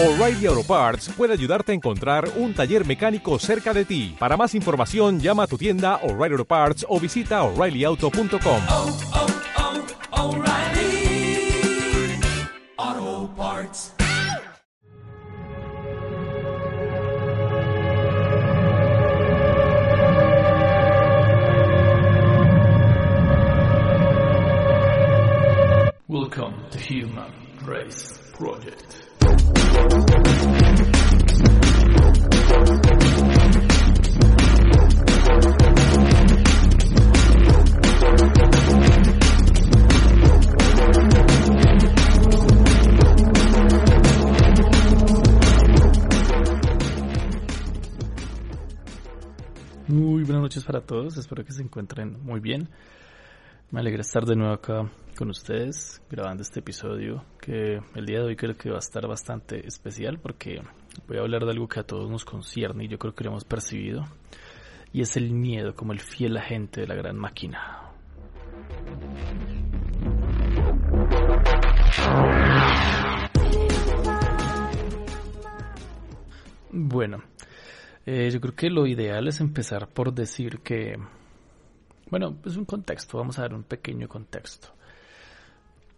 O'Reilly Auto Parts puede ayudarte a encontrar un taller mecánico cerca de ti. Para más información, llama a tu tienda O'Reilly Auto Parts o visita oreillyauto.com. oh, oh, Parts. Welcome to Human Race Project. Muy buenas noches para todos, espero que se encuentren muy bien. Me alegra estar de nuevo acá con ustedes grabando este episodio que el día de hoy creo que va a estar bastante especial porque voy a hablar de algo que a todos nos concierne y yo creo que lo hemos percibido y es el miedo como el fiel agente de la gran máquina. Bueno, eh, yo creo que lo ideal es empezar por decir que bueno, es un contexto, vamos a dar un pequeño contexto.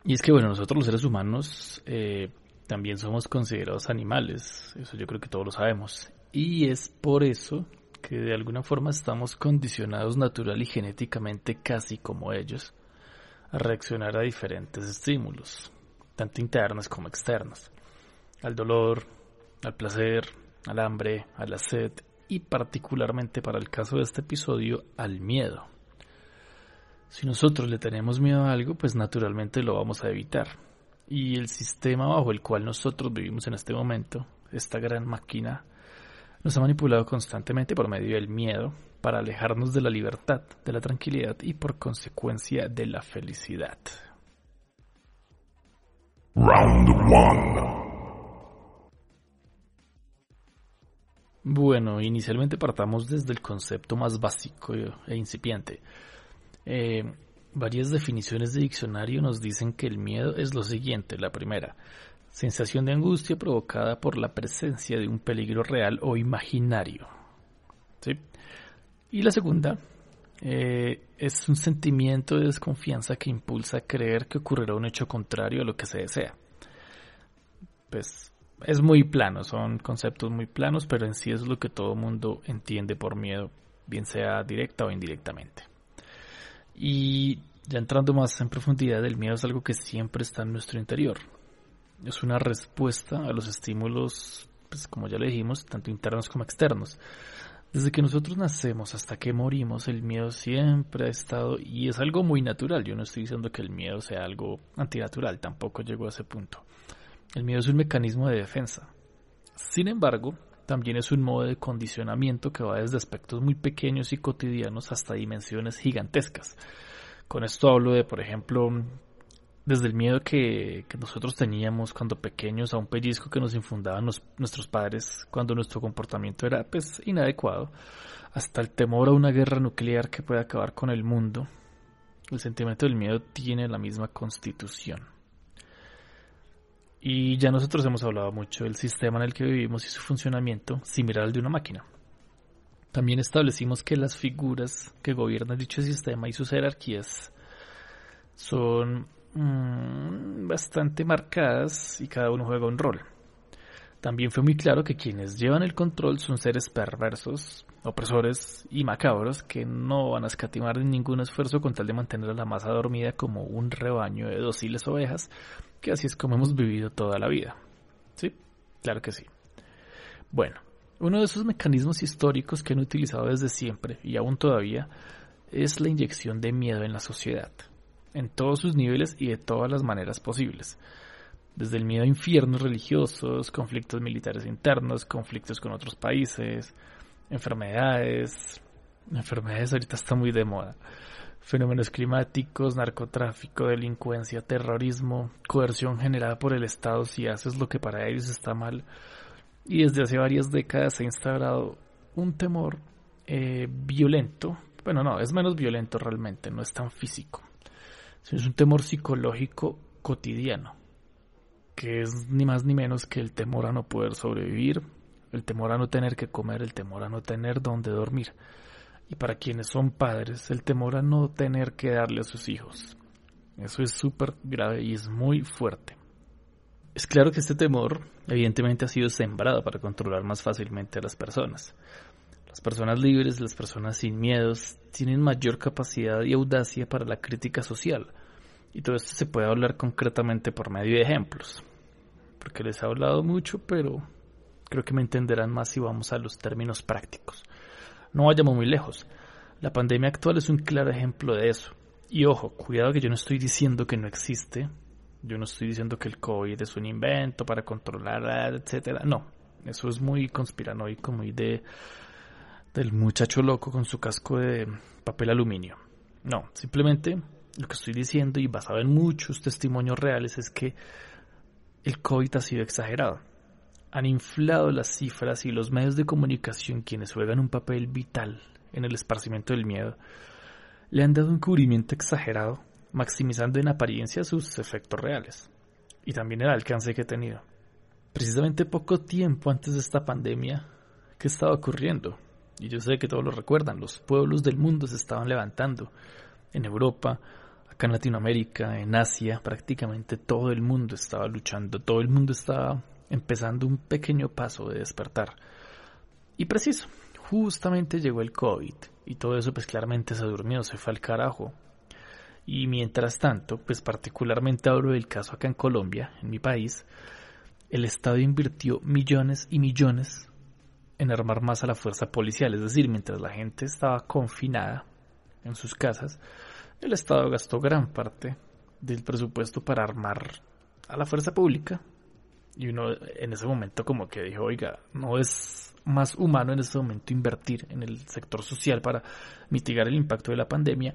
Y es que, bueno, nosotros los seres humanos eh, también somos considerados animales, eso yo creo que todos lo sabemos. Y es por eso que de alguna forma estamos condicionados natural y genéticamente casi como ellos a reaccionar a diferentes estímulos, tanto internos como externos, al dolor, al placer, al hambre, a la sed y particularmente para el caso de este episodio al miedo. Si nosotros le tenemos miedo a algo, pues naturalmente lo vamos a evitar. Y el sistema bajo el cual nosotros vivimos en este momento, esta gran máquina, nos ha manipulado constantemente por medio del miedo para alejarnos de la libertad, de la tranquilidad y por consecuencia de la felicidad. Round one. Bueno, inicialmente partamos desde el concepto más básico e incipiente. Eh, varias definiciones de diccionario nos dicen que el miedo es lo siguiente. La primera, sensación de angustia provocada por la presencia de un peligro real o imaginario. Y la segunda, eh, es un sentimiento de desconfianza que impulsa a creer que ocurrirá un hecho contrario a lo que se desea. Pues es muy plano, son conceptos muy planos, pero en sí es lo que todo mundo entiende por miedo, bien sea directa o indirectamente. Y ya entrando más en profundidad, el miedo es algo que siempre está en nuestro interior. Es una respuesta a los estímulos, pues como ya le dijimos, tanto internos como externos. Desde que nosotros nacemos hasta que morimos, el miedo siempre ha estado y es algo muy natural. Yo no estoy diciendo que el miedo sea algo antinatural, tampoco llegó a ese punto. El miedo es un mecanismo de defensa. Sin embargo, también es un modo de condicionamiento que va desde aspectos muy pequeños y cotidianos hasta dimensiones gigantescas. Con esto hablo de, por ejemplo, desde el miedo que, nosotros teníamos cuando pequeños a un pellizco que nos infundaban nuestros padres cuando nuestro comportamiento era pues inadecuado, hasta el temor a una guerra nuclear que puede acabar con el mundo. El sentimiento del miedo tiene la misma constitución. Y ya nosotros hemos hablado mucho del sistema en el que vivimos y su funcionamiento similar al de una máquina. También establecimos que las figuras que gobiernan dicho sistema y sus jerarquías son mmm, bastante marcadas y cada uno juega un rol. También fue muy claro que quienes llevan el control son seres perversos, opresores y macabros que no van a escatimar ningún esfuerzo con tal de mantener a la masa dormida como un rebaño de dóciles ovejas, que así es como hemos vivido toda la vida. ¿Sí? Claro que sí. Bueno, uno de esos mecanismos históricos que han utilizado desde siempre y aún todavía es la inyección de miedo en la sociedad, en todos sus niveles y de todas las maneras posibles desde el miedo a infiernos religiosos, conflictos militares internos, conflictos con otros países, enfermedades, enfermedades ahorita está muy de moda, fenómenos climáticos, narcotráfico, delincuencia, terrorismo, coerción generada por el Estado si haces lo que para ellos está mal, y desde hace varias décadas se ha instaurado un temor eh, violento, bueno no, es menos violento realmente, no es tan físico, es un temor psicológico cotidiano que es ni más ni menos que el temor a no poder sobrevivir, el temor a no tener que comer, el temor a no tener dónde dormir. Y para quienes son padres, el temor a no tener que darle a sus hijos. Eso es súper grave y es muy fuerte. Es claro que este temor evidentemente ha sido sembrado para controlar más fácilmente a las personas. Las personas libres, las personas sin miedos, tienen mayor capacidad y audacia para la crítica social. Y todo esto se puede hablar concretamente por medio de ejemplos. Porque les he hablado mucho, pero creo que me entenderán más si vamos a los términos prácticos. No vayamos muy lejos. La pandemia actual es un claro ejemplo de eso. Y ojo, cuidado que yo no estoy diciendo que no existe. Yo no estoy diciendo que el COVID es un invento para controlar, etcétera. No, eso es muy conspiranoico, muy de del muchacho loco con su casco de papel aluminio. No, simplemente lo que estoy diciendo y basado en muchos testimonios reales es que el COVID ha sido exagerado. Han inflado las cifras y los medios de comunicación quienes juegan un papel vital en el esparcimiento del miedo le han dado un cubrimiento exagerado, maximizando en apariencia sus efectos reales y también el alcance que ha tenido. Precisamente poco tiempo antes de esta pandemia, ¿qué estaba ocurriendo? Y yo sé que todos lo recuerdan, los pueblos del mundo se estaban levantando. En Europa, acá en Latinoamérica, en Asia, prácticamente todo el mundo estaba luchando, todo el mundo estaba empezando un pequeño paso de despertar. Y preciso, justamente llegó el COVID y todo eso pues claramente se durmió, se fue al carajo. Y mientras tanto, pues particularmente hablo del caso acá en Colombia, en mi país, el Estado invirtió millones y millones en armar más a la fuerza policial. Es decir, mientras la gente estaba confinada en sus casas, el Estado gastó gran parte del presupuesto para armar a la fuerza pública. Y uno en ese momento como que dijo, oiga, no es más humano en ese momento invertir en el sector social para mitigar el impacto de la pandemia.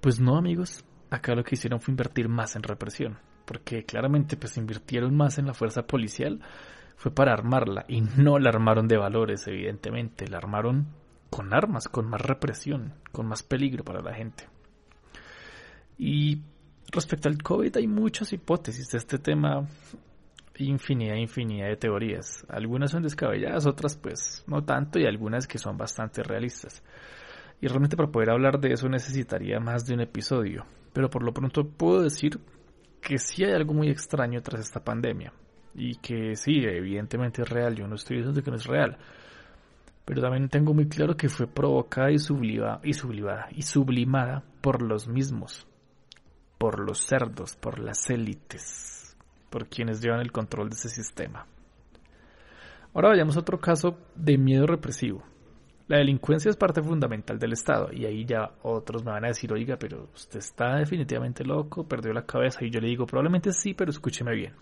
Pues no, amigos, acá lo que hicieron fue invertir más en represión, porque claramente pues invirtieron más en la fuerza policial fue para armarla y no la armaron de valores, evidentemente, la armaron con armas, con más represión, con más peligro para la gente. Y respecto al COVID hay muchas hipótesis de este tema, infinidad, infinidad de teorías. Algunas son descabelladas, otras pues no tanto y algunas que son bastante realistas. Y realmente para poder hablar de eso necesitaría más de un episodio. Pero por lo pronto puedo decir que sí hay algo muy extraño tras esta pandemia y que sí, evidentemente es real, yo no estoy diciendo que no es real, pero también tengo muy claro que fue provocada y sublimada, y sublimada, y sublimada por los mismos, por los cerdos, por las élites, por quienes llevan el control de ese sistema. Ahora vayamos a otro caso de miedo represivo. La delincuencia es parte fundamental del Estado y ahí ya otros me van a decir, oiga, pero usted está definitivamente loco, perdió la cabeza y yo le digo, probablemente sí, pero escúcheme bien.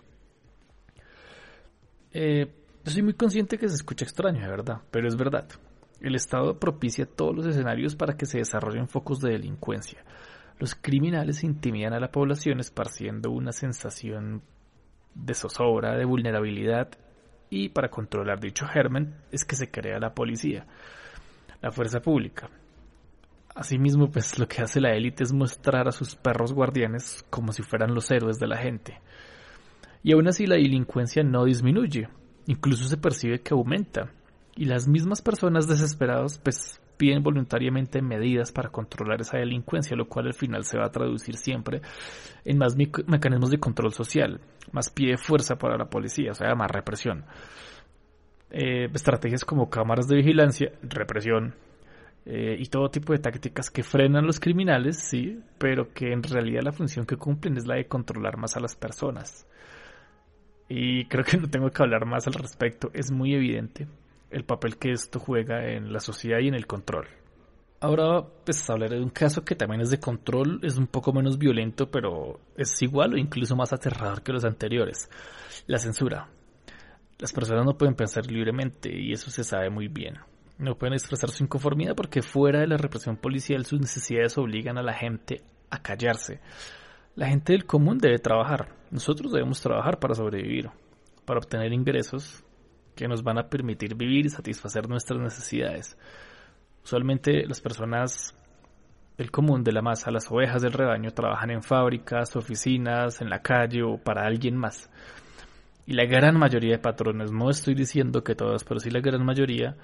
Eh, yo soy muy consciente que se escucha extraño, de verdad, pero es verdad. El Estado propicia todos los escenarios para que se desarrollen focos de delincuencia. Los criminales intimidan a la población esparciendo una sensación de zozobra, de vulnerabilidad, y para controlar dicho germen es que se crea la policía, la fuerza pública. Asimismo, pues lo que hace la élite es mostrar a sus perros guardianes como si fueran los héroes de la gente. Y aún así la delincuencia no disminuye, incluso se percibe que aumenta. Y las mismas personas desesperadas pues piden voluntariamente medidas para controlar esa delincuencia, lo cual al final se va a traducir siempre en más mecanismos de control social, más pie de fuerza para la policía, o sea, más represión. Eh, estrategias como cámaras de vigilancia, represión, eh, y todo tipo de tácticas que frenan los criminales, sí, pero que en realidad la función que cumplen es la de controlar más a las personas. Y creo que no tengo que hablar más al respecto. Es muy evidente el papel que esto juega en la sociedad y en el control. Ahora, pues hablaré de un caso que también es de control, es un poco menos violento, pero es igual o incluso más aterrador que los anteriores. La censura. Las personas no pueden pensar libremente y eso se sabe muy bien. No pueden expresar su inconformidad porque fuera de la represión policial sus necesidades obligan a la gente a callarse. La gente del común debe trabajar. Nosotros debemos trabajar para sobrevivir, para obtener ingresos que nos van a permitir vivir y satisfacer nuestras necesidades. Usualmente las personas del común de la masa, las ovejas del rebaño, trabajan en fábricas, oficinas, en la calle o para alguien más. y la gran mayoría de patrones, no estoy diciendo que todas, pero sí la gran mayoría,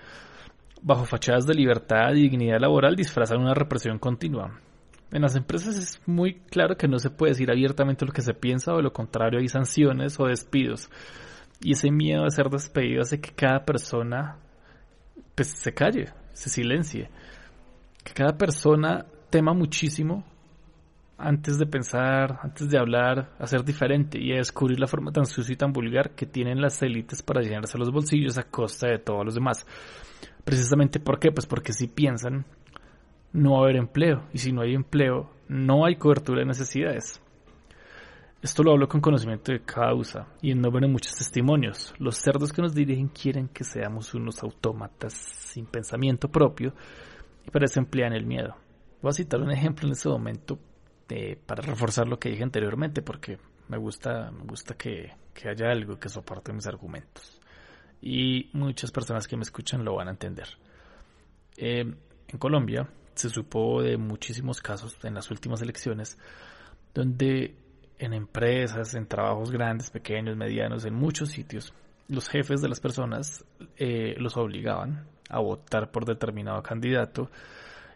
bajo fachadas de libertad y dignidad laboral disfrazan una represión continua. En las empresas es muy claro que no se puede decir abiertamente lo que se piensa o de lo contrario hay sanciones o despidos. Y ese miedo a ser despedido hace que cada persona pues, se calle, se silencie. Que cada persona tema muchísimo antes de pensar, antes de hablar, a ser diferente y a descubrir la forma tan sucia y tan vulgar que tienen las élites para llenarse los bolsillos a costa de todos los demás. Precisamente ¿por qué? Pues porque si piensan no va a haber empleo y si no hay empleo no hay cobertura de necesidades. Esto lo hablo con conocimiento de causa y en nombre de muchos testimonios. Los cerdos que nos dirigen quieren que seamos unos autómatas sin pensamiento propio y para eso emplean el miedo. Voy a citar un ejemplo en este momento eh, para reforzar lo que dije anteriormente porque me gusta, me gusta que, que haya algo que soporte mis argumentos. Y muchas personas que me escuchan lo van a entender. Eh, en Colombia se supo de muchísimos casos en las últimas elecciones donde en empresas, en trabajos grandes, pequeños, medianos, en muchos sitios, los jefes de las personas eh, los obligaban a votar por determinado candidato,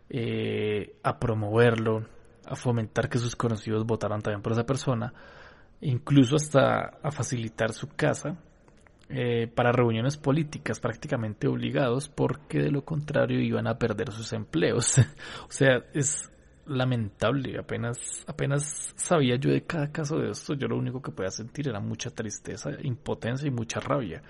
eh, a promoverlo, a fomentar que sus conocidos votaran también por esa persona, incluso hasta a facilitar su casa eh, para reuniones políticas prácticamente obligados porque de lo contrario iban a perder sus empleos. o sea, es lamentable. Apenas, apenas sabía yo de cada caso de esto, yo lo único que podía sentir era mucha tristeza, impotencia y mucha rabia.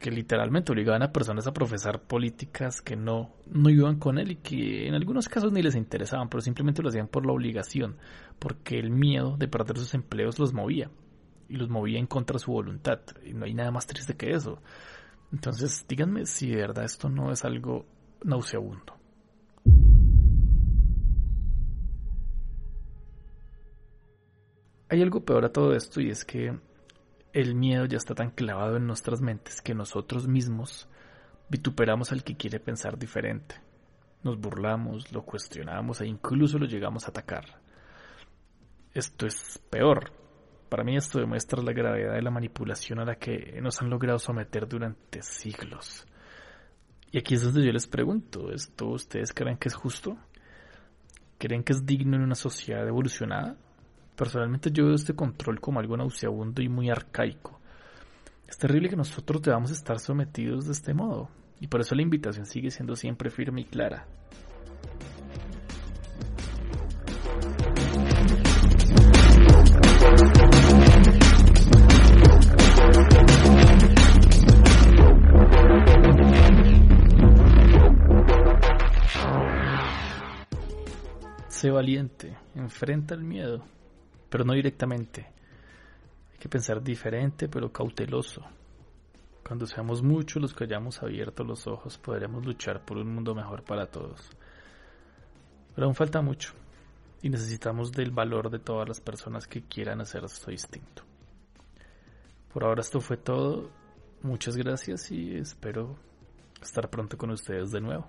Que literalmente obligaban a personas a profesar políticas que no, no iban con él y que en algunos casos ni les interesaban, pero simplemente lo hacían por la obligación, porque el miedo de perder sus empleos los movía y los movía en contra de su voluntad. Y no hay nada más triste que eso. Entonces, díganme si de verdad esto no es algo nauseabundo. Hay algo peor a todo esto y es que el miedo ya está tan clavado en nuestras mentes que nosotros mismos vituperamos al que quiere pensar diferente. Nos burlamos, lo cuestionamos e incluso lo llegamos a atacar. Esto es peor. Para mí esto demuestra la gravedad de la manipulación a la que nos han logrado someter durante siglos. Y aquí es donde yo les pregunto, ¿esto ustedes creen que es justo? ¿Creen que es digno en una sociedad evolucionada? Personalmente yo veo este control como algo nauseabundo y muy arcaico. Es terrible que nosotros debamos estar sometidos de este modo, y por eso la invitación sigue siendo siempre firme y clara. Sé valiente, enfrenta el miedo pero no directamente. Hay que pensar diferente, pero cauteloso. Cuando seamos muchos los que hayamos abierto los ojos, podremos luchar por un mundo mejor para todos. Pero aún falta mucho y necesitamos del valor de todas las personas que quieran hacer esto distinto. Por ahora esto fue todo. Muchas gracias y espero estar pronto con ustedes de nuevo.